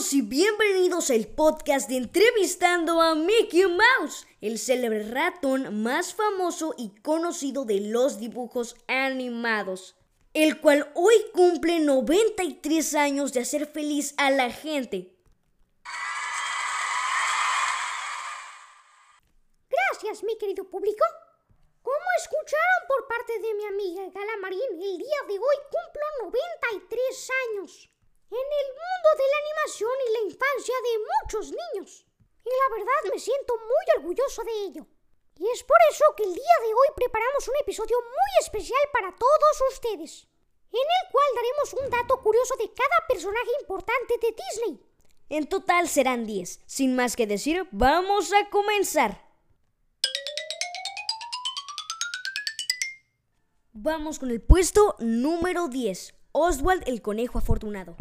y bienvenidos al podcast de Entrevistando a Mickey Mouse, el célebre ratón más famoso y conocido de los dibujos animados, el cual hoy cumple 93 años de hacer feliz a la gente. Gracias, mi querido público. Como escucharon por parte de mi amiga Galamarín, el día de hoy cumplo 93 años en el mundo de la animación y la infancia de muchos niños. Y la verdad me siento muy de ello. Y es por eso que el día de hoy preparamos un episodio muy especial para todos ustedes, en el cual daremos un dato curioso de cada personaje importante de Disney. En total serán 10. Sin más que decir, vamos a comenzar. Vamos con el puesto número 10, Oswald el Conejo Afortunado.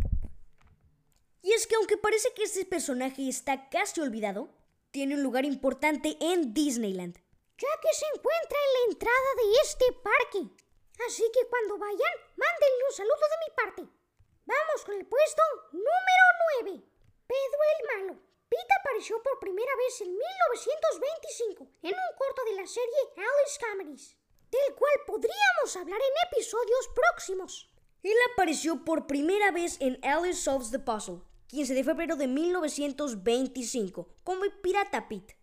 Y es que aunque parece que este personaje está casi olvidado, tiene un lugar importante en Disneyland. Ya que se encuentra en la entrada de este parque. Así que cuando vayan, mándenle un saludo de mi parte. Vamos con el puesto número 9. Pedro el Malo. Pete apareció por primera vez en 1925 en un corto de la serie Alice Comedies, del cual podríamos hablar en episodios próximos. Él apareció por primera vez en Alice Solves the Puzzle, 15 de febrero de 1925, como Pirata Pete.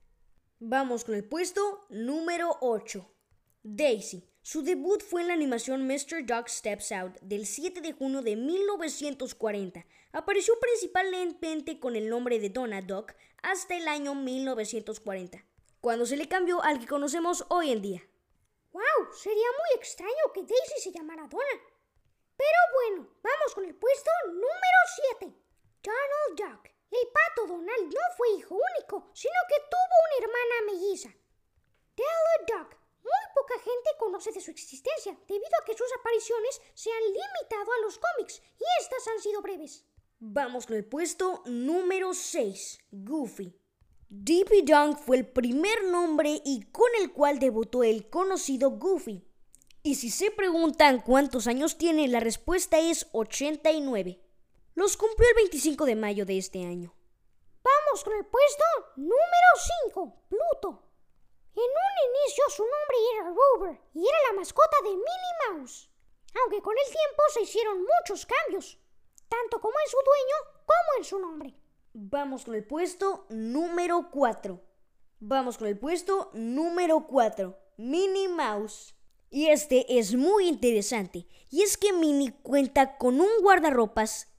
Vamos con el puesto número 8. Daisy. Su debut fue en la animación Mr. Duck Steps Out del 7 de junio de 1940. Apareció principalmente con el nombre de Donna Duck hasta el año 1940, cuando se le cambió al que conocemos hoy en día. ¡Wow! Sería muy extraño que Daisy se llamara Donna. Pero bueno, vamos con el puesto número 7. Donald Duck. El pato Donald no fue hijo único, sino que tuvo una hermana melliza. Della Duck. Muy poca gente conoce de su existencia, debido a que sus apariciones se han limitado a los cómics, y estas han sido breves. Vamos con el puesto número 6, Goofy. Dippy Dunk fue el primer nombre y con el cual debutó el conocido Goofy. Y si se preguntan cuántos años tiene, la respuesta es 89. Los cumplió el 25 de mayo de este año. Vamos con el puesto número 5, Pluto. En un inicio su nombre era Rover y era la mascota de Minnie Mouse. Aunque con el tiempo se hicieron muchos cambios, tanto como en su dueño como en su nombre. Vamos con el puesto número 4. Vamos con el puesto número 4, Minnie Mouse. Y este es muy interesante, y es que Minnie cuenta con un guardarropas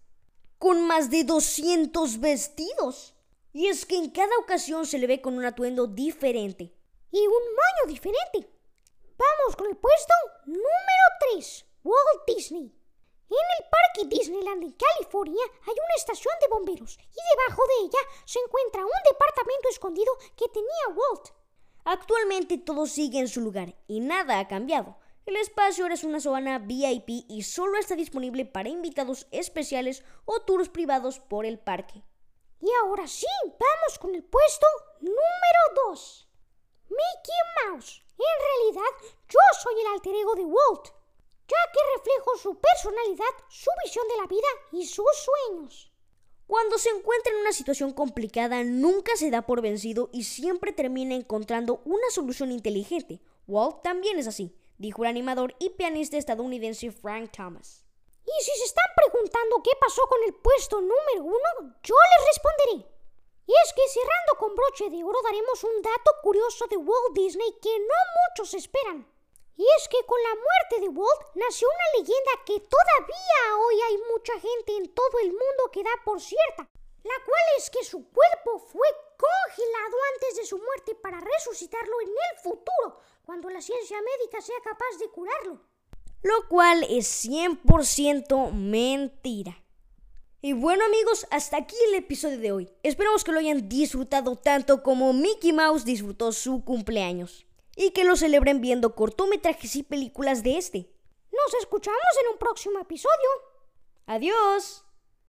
con más de 200 vestidos. Y es que en cada ocasión se le ve con un atuendo diferente. Y un moño diferente. Vamos con el puesto número 3, Walt Disney. En el Parque Disneyland en California hay una estación de bomberos y debajo de ella se encuentra un departamento escondido que tenía Walt. Actualmente todo sigue en su lugar y nada ha cambiado. El espacio ahora es una zona VIP y solo está disponible para invitados especiales o tours privados por el parque. Y ahora sí, vamos con el puesto número 2. Mickey Mouse. En realidad, yo soy el alter ego de Walt, ya que reflejo su personalidad, su visión de la vida y sus sueños. Cuando se encuentra en una situación complicada, nunca se da por vencido y siempre termina encontrando una solución inteligente. Walt también es así dijo el animador y pianista estadounidense Frank Thomas. Y si se están preguntando qué pasó con el puesto número uno, yo les responderé. Y es que cerrando con broche de oro daremos un dato curioso de Walt Disney que no muchos esperan. Y es que con la muerte de Walt nació una leyenda que todavía hoy hay mucha gente en todo el mundo que da por cierta, la cual es que su cuerpo fue congelado antes de su muerte para resucitarlo en el futuro, cuando la ciencia médica sea capaz de curarlo. Lo cual es 100% mentira. Y bueno amigos, hasta aquí el episodio de hoy. Esperamos que lo hayan disfrutado tanto como Mickey Mouse disfrutó su cumpleaños. Y que lo celebren viendo cortometrajes y películas de este. Nos escuchamos en un próximo episodio. Adiós.